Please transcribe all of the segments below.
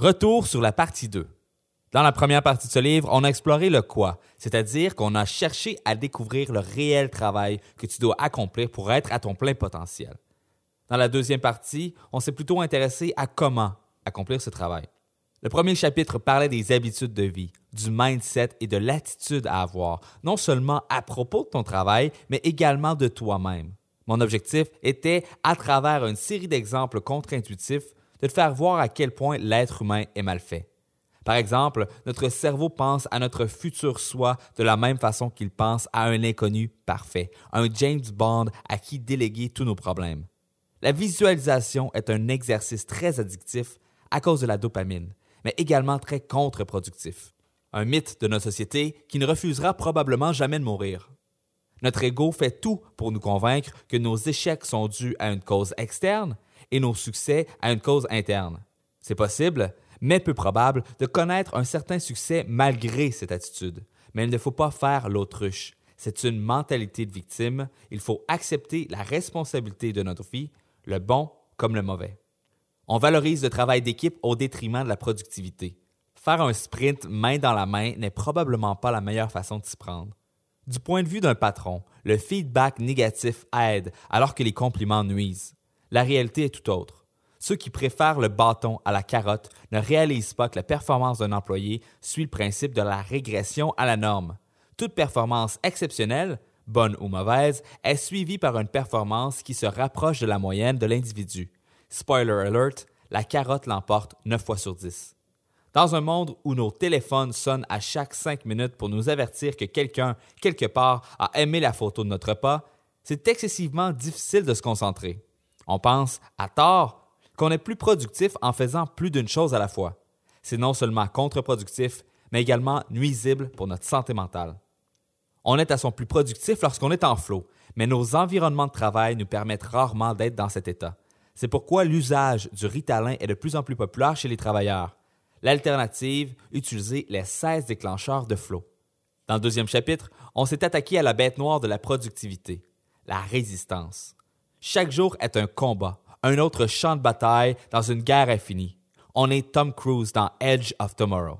Retour sur la partie 2. Dans la première partie de ce livre, on a exploré le quoi, c'est-à-dire qu'on a cherché à découvrir le réel travail que tu dois accomplir pour être à ton plein potentiel. Dans la deuxième partie, on s'est plutôt intéressé à comment accomplir ce travail. Le premier chapitre parlait des habitudes de vie, du mindset et de l'attitude à avoir, non seulement à propos de ton travail, mais également de toi-même. Mon objectif était, à travers une série d'exemples contre-intuitifs, de te faire voir à quel point l'être humain est mal fait. Par exemple, notre cerveau pense à notre futur soi de la même façon qu'il pense à un inconnu parfait, un James Bond à qui déléguer tous nos problèmes. La visualisation est un exercice très addictif à cause de la dopamine, mais également très contre-productif. Un mythe de notre société qui ne refusera probablement jamais de mourir. Notre ego fait tout pour nous convaincre que nos échecs sont dus à une cause externe et nos succès à une cause interne. C'est possible, mais peu probable, de connaître un certain succès malgré cette attitude. Mais il ne faut pas faire l'autruche. C'est une mentalité de victime. Il faut accepter la responsabilité de notre vie, le bon comme le mauvais. On valorise le travail d'équipe au détriment de la productivité. Faire un sprint main dans la main n'est probablement pas la meilleure façon de s'y prendre. Du point de vue d'un patron, le feedback négatif aide alors que les compliments nuisent. La réalité est tout autre. Ceux qui préfèrent le bâton à la carotte ne réalisent pas que la performance d'un employé suit le principe de la régression à la norme. Toute performance exceptionnelle, bonne ou mauvaise, est suivie par une performance qui se rapproche de la moyenne de l'individu. Spoiler alert, la carotte l'emporte 9 fois sur 10. Dans un monde où nos téléphones sonnent à chaque 5 minutes pour nous avertir que quelqu'un, quelque part, a aimé la photo de notre pas, c'est excessivement difficile de se concentrer. On pense, à tort, qu'on est plus productif en faisant plus d'une chose à la fois. C'est non seulement contre-productif, mais également nuisible pour notre santé mentale. On est à son plus productif lorsqu'on est en flot, mais nos environnements de travail nous permettent rarement d'être dans cet état. C'est pourquoi l'usage du Ritalin est de plus en plus populaire chez les travailleurs. L'alternative, utiliser les 16 déclencheurs de flot. Dans le deuxième chapitre, on s'est attaqué à la bête noire de la productivité, la résistance. Chaque jour est un combat, un autre champ de bataille dans une guerre infinie. On est Tom Cruise dans Edge of Tomorrow.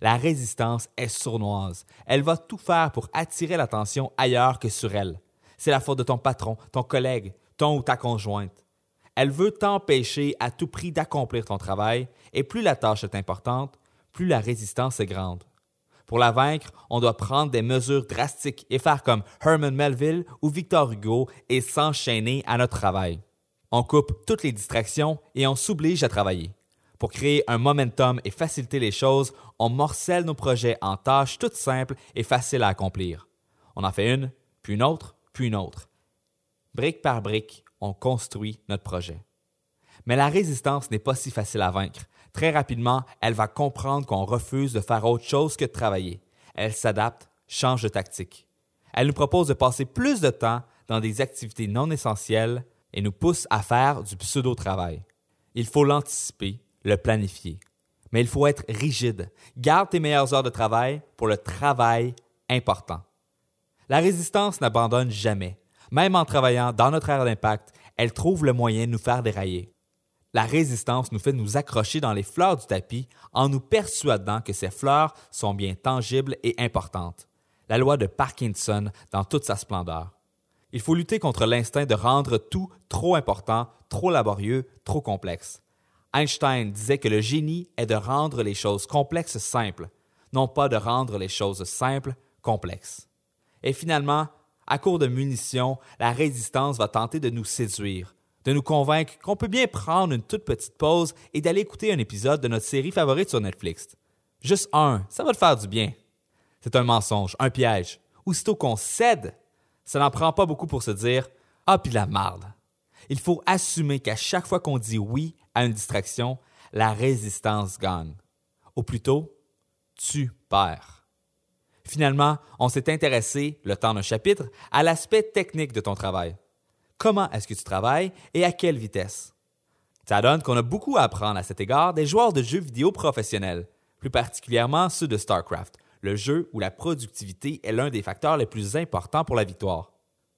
La résistance est sournoise. Elle va tout faire pour attirer l'attention ailleurs que sur elle. C'est la faute de ton patron, ton collègue, ton ou ta conjointe. Elle veut t'empêcher à tout prix d'accomplir ton travail, et plus la tâche est importante, plus la résistance est grande. Pour la vaincre, on doit prendre des mesures drastiques et faire comme Herman Melville ou Victor Hugo et s'enchaîner à notre travail. On coupe toutes les distractions et on s'oblige à travailler. Pour créer un momentum et faciliter les choses, on morcelle nos projets en tâches toutes simples et faciles à accomplir. On en fait une, puis une autre, puis une autre. Brique par brique, on construit notre projet. Mais la résistance n'est pas si facile à vaincre Très rapidement, elle va comprendre qu'on refuse de faire autre chose que de travailler. Elle s'adapte, change de tactique. Elle nous propose de passer plus de temps dans des activités non essentielles et nous pousse à faire du pseudo-travail. Il faut l'anticiper, le planifier. Mais il faut être rigide. Garde tes meilleures heures de travail pour le travail important. La résistance n'abandonne jamais. Même en travaillant dans notre ère d'impact, elle trouve le moyen de nous faire dérailler. La résistance nous fait nous accrocher dans les fleurs du tapis en nous persuadant que ces fleurs sont bien tangibles et importantes. La loi de Parkinson dans toute sa splendeur. Il faut lutter contre l'instinct de rendre tout trop important, trop laborieux, trop complexe. Einstein disait que le génie est de rendre les choses complexes simples, non pas de rendre les choses simples complexes. Et finalement, à court de munitions, la résistance va tenter de nous séduire, de nous convaincre qu'on peut bien prendre une toute petite pause et d'aller écouter un épisode de notre série favorite sur Netflix. Juste un, ça va te faire du bien. C'est un mensonge, un piège. Aussitôt qu'on cède, ça n'en prend pas beaucoup pour se dire Ah, puis la marde. Il faut assumer qu'à chaque fois qu'on dit oui à une distraction, la résistance gagne. Ou plutôt, tu perds. Finalement, on s'est intéressé, le temps d'un chapitre, à l'aspect technique de ton travail comment est-ce que tu travailles et à quelle vitesse. Ça donne qu'on a beaucoup à apprendre à cet égard des joueurs de jeux vidéo professionnels, plus particulièrement ceux de StarCraft, le jeu où la productivité est l'un des facteurs les plus importants pour la victoire.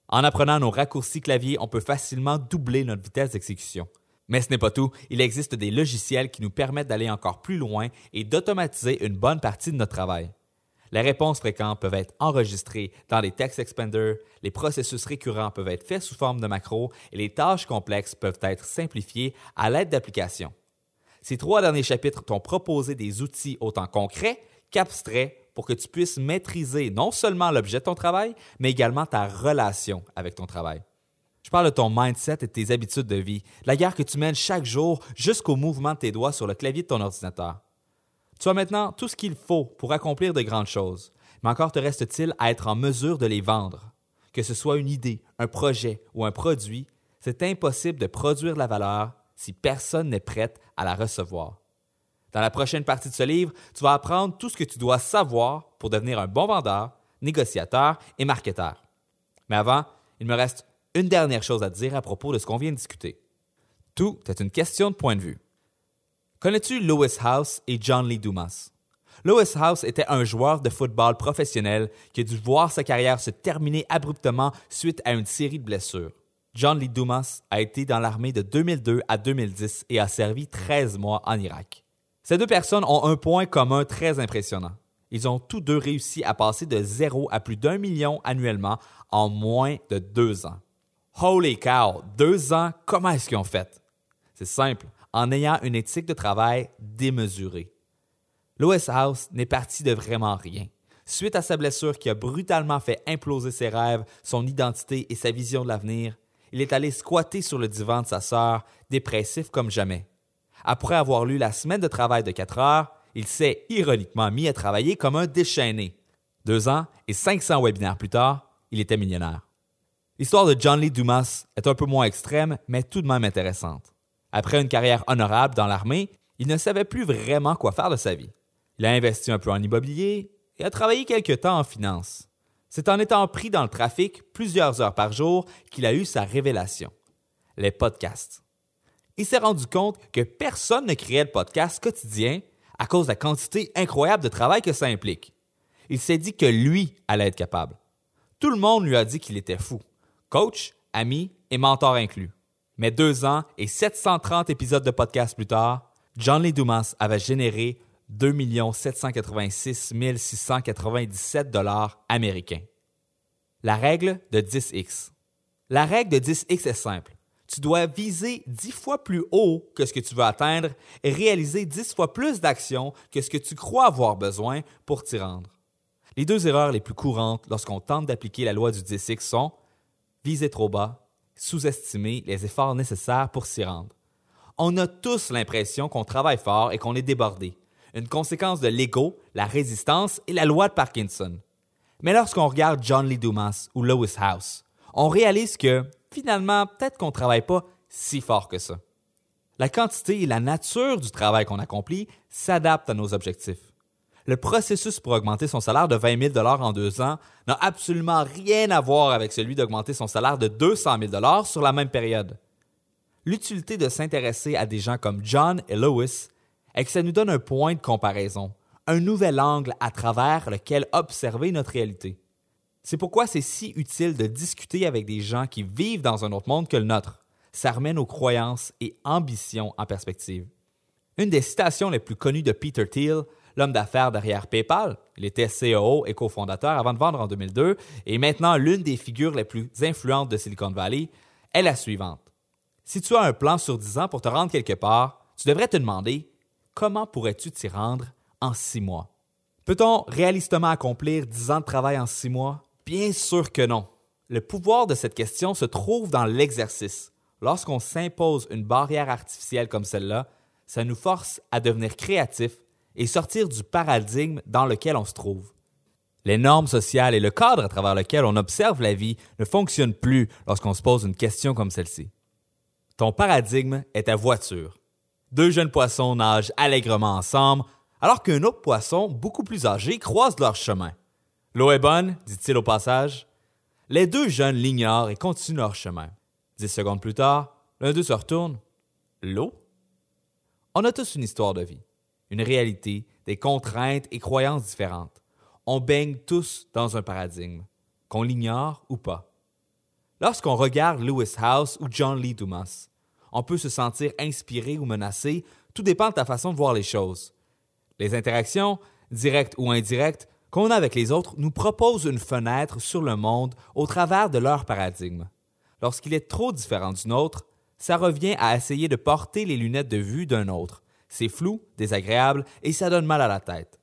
En apprenant nos raccourcis clavier, on peut facilement doubler notre vitesse d'exécution. Mais ce n'est pas tout, il existe des logiciels qui nous permettent d'aller encore plus loin et d'automatiser une bonne partie de notre travail. Les réponses fréquentes peuvent être enregistrées dans les text expanders, les processus récurrents peuvent être faits sous forme de macros et les tâches complexes peuvent être simplifiées à l'aide d'applications. Ces trois derniers chapitres t'ont proposé des outils autant concrets qu'abstraits pour que tu puisses maîtriser non seulement l'objet de ton travail, mais également ta relation avec ton travail. Je parle de ton mindset et de tes habitudes de vie, la guerre que tu mènes chaque jour jusqu'au mouvement de tes doigts sur le clavier de ton ordinateur. Tu as maintenant tout ce qu'il faut pour accomplir de grandes choses, mais encore te reste-t-il à être en mesure de les vendre. Que ce soit une idée, un projet ou un produit, c'est impossible de produire la valeur si personne n'est prêt à la recevoir. Dans la prochaine partie de ce livre, tu vas apprendre tout ce que tu dois savoir pour devenir un bon vendeur, négociateur et marketeur. Mais avant, il me reste une dernière chose à dire à propos de ce qu'on vient de discuter. Tout est une question de point de vue. Connais-tu Lewis House et John Lee Dumas? Lewis House était un joueur de football professionnel qui a dû voir sa carrière se terminer abruptement suite à une série de blessures. John Lee Dumas a été dans l'armée de 2002 à 2010 et a servi 13 mois en Irak. Ces deux personnes ont un point commun très impressionnant. Ils ont tous deux réussi à passer de zéro à plus d'un million annuellement en moins de deux ans. Holy cow! Deux ans, comment est-ce qu'ils ont fait? C'est simple en ayant une éthique de travail démesurée. Lois House n'est parti de vraiment rien. Suite à sa blessure qui a brutalement fait imploser ses rêves, son identité et sa vision de l'avenir, il est allé squatter sur le divan de sa sœur, dépressif comme jamais. Après avoir lu la semaine de travail de quatre heures, il s'est ironiquement mis à travailler comme un déchaîné. Deux ans et 500 webinaires plus tard, il était millionnaire. L'histoire de John Lee Dumas est un peu moins extrême, mais tout de même intéressante. Après une carrière honorable dans l'armée, il ne savait plus vraiment quoi faire de sa vie. Il a investi un peu en immobilier et a travaillé quelque temps en finance. C'est en étant pris dans le trafic plusieurs heures par jour qu'il a eu sa révélation. Les podcasts. Il s'est rendu compte que personne ne créait le podcast quotidien à cause de la quantité incroyable de travail que ça implique. Il s'est dit que lui allait être capable. Tout le monde lui a dit qu'il était fou. Coach, ami et mentor inclus. Mais deux ans et 730 épisodes de podcast plus tard, John Lee Dumas avait généré 2 786 697 dollars américains. La règle de 10x. La règle de 10x est simple. Tu dois viser 10 fois plus haut que ce que tu veux atteindre et réaliser 10 fois plus d'actions que ce que tu crois avoir besoin pour t'y rendre. Les deux erreurs les plus courantes lorsqu'on tente d'appliquer la loi du 10x sont viser trop bas sous-estimer les efforts nécessaires pour s'y rendre. On a tous l'impression qu'on travaille fort et qu'on est débordé, une conséquence de l'ego, la résistance et la loi de Parkinson. Mais lorsqu'on regarde John Lee Dumas ou Lois House, on réalise que, finalement, peut-être qu'on ne travaille pas si fort que ça. La quantité et la nature du travail qu'on accomplit s'adaptent à nos objectifs le processus pour augmenter son salaire de 20 000 en deux ans n'a absolument rien à voir avec celui d'augmenter son salaire de 200 000 sur la même période. L'utilité de s'intéresser à des gens comme John et Lois est que ça nous donne un point de comparaison, un nouvel angle à travers lequel observer notre réalité. C'est pourquoi c'est si utile de discuter avec des gens qui vivent dans un autre monde que le nôtre. Ça remet nos croyances et ambitions en perspective. Une des citations les plus connues de Peter Thiel l'homme d'affaires derrière PayPal. Il était CEO et cofondateur avant de vendre en 2002 et maintenant l'une des figures les plus influentes de Silicon Valley est la suivante. Si tu as un plan sur 10 ans pour te rendre quelque part, tu devrais te demander comment pourrais-tu t'y rendre en 6 mois? Peut-on réalistement accomplir 10 ans de travail en 6 mois? Bien sûr que non. Le pouvoir de cette question se trouve dans l'exercice. Lorsqu'on s'impose une barrière artificielle comme celle-là, ça nous force à devenir créatifs et sortir du paradigme dans lequel on se trouve. Les normes sociales et le cadre à travers lequel on observe la vie ne fonctionnent plus lorsqu'on se pose une question comme celle-ci. Ton paradigme est ta voiture. Deux jeunes poissons nagent allègrement ensemble, alors qu'un autre poisson, beaucoup plus âgé, croise leur chemin. L'eau est bonne, dit-il au passage. Les deux jeunes l'ignorent et continuent leur chemin. Dix secondes plus tard, l'un d'eux se retourne. L'eau? On a tous une histoire de vie une réalité, des contraintes et croyances différentes. On baigne tous dans un paradigme, qu'on l'ignore ou pas. Lorsqu'on regarde Lewis House ou John Lee Dumas, On peut se sentir inspiré ou menacé, tout dépend de ta façon de voir les choses. Les interactions, directes ou indirectes, qu'on a avec les autres nous proposent une fenêtre sur le monde au travers de leur paradigme. Lorsqu'il est trop différent du nôtre, ça revient à essayer de porter les lunettes de vue d'un autre. C'est flou, désagréable et ça donne mal à la tête.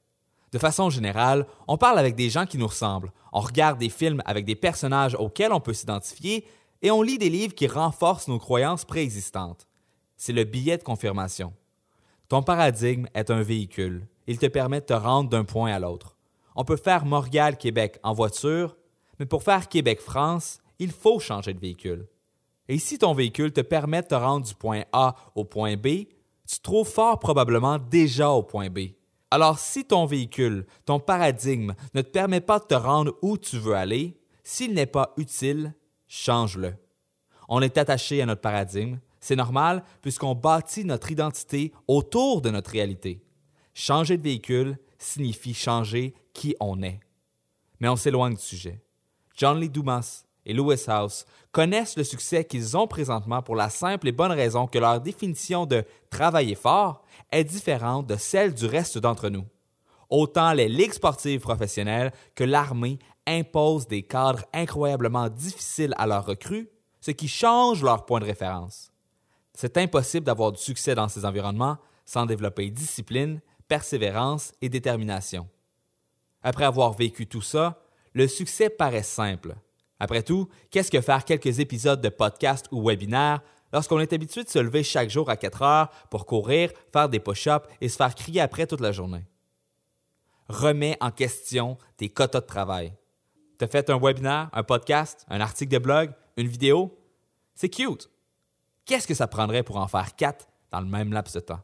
De façon générale, on parle avec des gens qui nous ressemblent, on regarde des films avec des personnages auxquels on peut s'identifier et on lit des livres qui renforcent nos croyances préexistantes. C'est le billet de confirmation. Ton paradigme est un véhicule. Il te permet de te rendre d'un point à l'autre. On peut faire Montréal-Québec en voiture, mais pour faire Québec-France, il faut changer de véhicule. Et si ton véhicule te permet de te rendre du point A au point B, tu trouves fort probablement déjà au point B. Alors si ton véhicule, ton paradigme ne te permet pas de te rendre où tu veux aller, s'il n'est pas utile, change-le. On est attaché à notre paradigme, c'est normal puisqu'on bâtit notre identité autour de notre réalité. Changer de véhicule signifie changer qui on est. Mais on s'éloigne du sujet. John Lee Dumas et Lewis House connaissent le succès qu'ils ont présentement pour la simple et bonne raison que leur définition de travailler fort est différente de celle du reste d'entre nous. Autant les ligues sportives professionnelles que l'armée imposent des cadres incroyablement difficiles à leurs recrues, ce qui change leur point de référence. C'est impossible d'avoir du succès dans ces environnements sans développer discipline, persévérance et détermination. Après avoir vécu tout ça, le succès paraît simple. Après tout, qu'est-ce que faire quelques épisodes de podcast ou webinaire lorsqu'on est habitué de se lever chaque jour à 4 heures pour courir, faire des push-ups et se faire crier après toute la journée? Remets en question tes quotas de travail. T'as fait un webinaire, un podcast, un article de blog, une vidéo? C'est cute. Qu'est-ce que ça prendrait pour en faire quatre dans le même laps de temps?